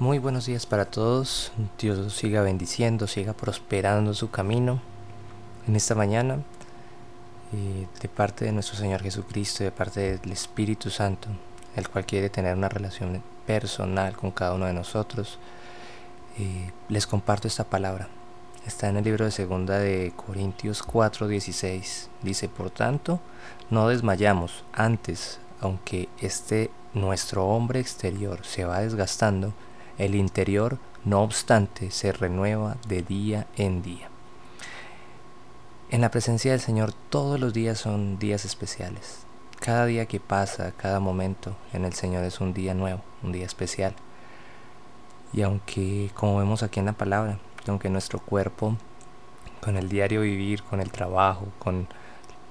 Muy buenos días para todos. Dios siga bendiciendo, siga prosperando su camino en esta mañana. Eh, de parte de nuestro Señor Jesucristo, de parte del Espíritu Santo, el cual quiere tener una relación personal con cada uno de nosotros, eh, les comparto esta palabra. Está en el libro de segunda de Corintios 4:16. Dice, por tanto, no desmayamos antes, aunque este nuestro hombre exterior se va desgastando, el interior, no obstante, se renueva de día en día. En la presencia del Señor todos los días son días especiales. Cada día que pasa, cada momento en el Señor es un día nuevo, un día especial. Y aunque, como vemos aquí en la palabra, aunque nuestro cuerpo, con el diario vivir, con el trabajo, con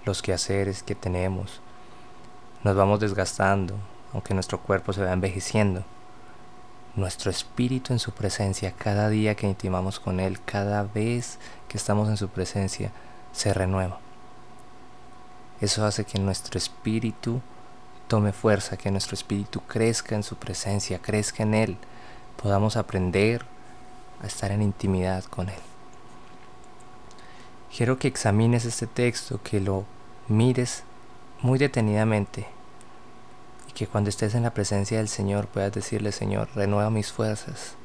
los quehaceres que tenemos, nos vamos desgastando, aunque nuestro cuerpo se va envejeciendo, nuestro espíritu en su presencia, cada día que intimamos con Él, cada vez que estamos en su presencia, se renueva. Eso hace que nuestro espíritu tome fuerza, que nuestro espíritu crezca en su presencia, crezca en Él, podamos aprender a estar en intimidad con Él. Quiero que examines este texto, que lo mires muy detenidamente que cuando estés en la presencia del Señor puedas decirle, Señor, renueva mis fuerzas.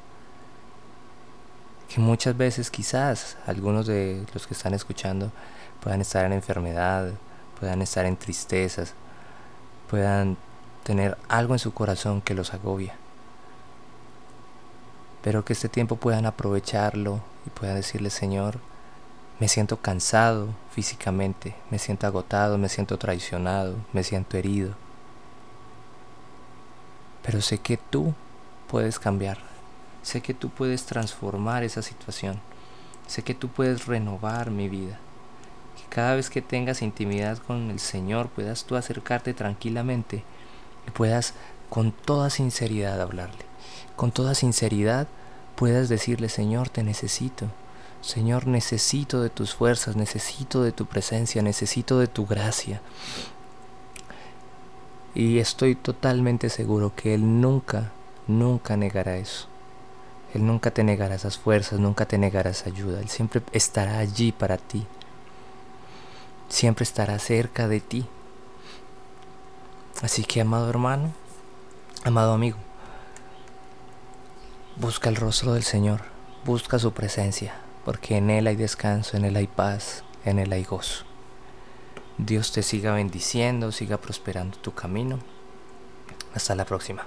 Que muchas veces quizás algunos de los que están escuchando puedan estar en enfermedad, puedan estar en tristezas, puedan tener algo en su corazón que los agobia. Pero que este tiempo puedan aprovecharlo y puedan decirle, Señor, me siento cansado físicamente, me siento agotado, me siento traicionado, me siento herido pero sé que tú puedes cambiar, sé que tú puedes transformar esa situación, sé que tú puedes renovar mi vida, que cada vez que tengas intimidad con el Señor puedas tú acercarte tranquilamente y puedas con toda sinceridad hablarle, con toda sinceridad puedas decirle Señor te necesito, Señor necesito de tus fuerzas, necesito de tu presencia, necesito de tu gracia, y estoy totalmente seguro que Él nunca, nunca negará eso. Él nunca te negará esas fuerzas, nunca te negará esa ayuda. Él siempre estará allí para ti. Siempre estará cerca de ti. Así que, amado hermano, amado amigo, busca el rostro del Señor, busca su presencia, porque en Él hay descanso, en Él hay paz, en Él hay gozo. Dios te siga bendiciendo, siga prosperando tu camino. Hasta la próxima.